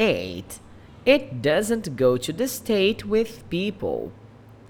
8. It doesn't go to the state with people.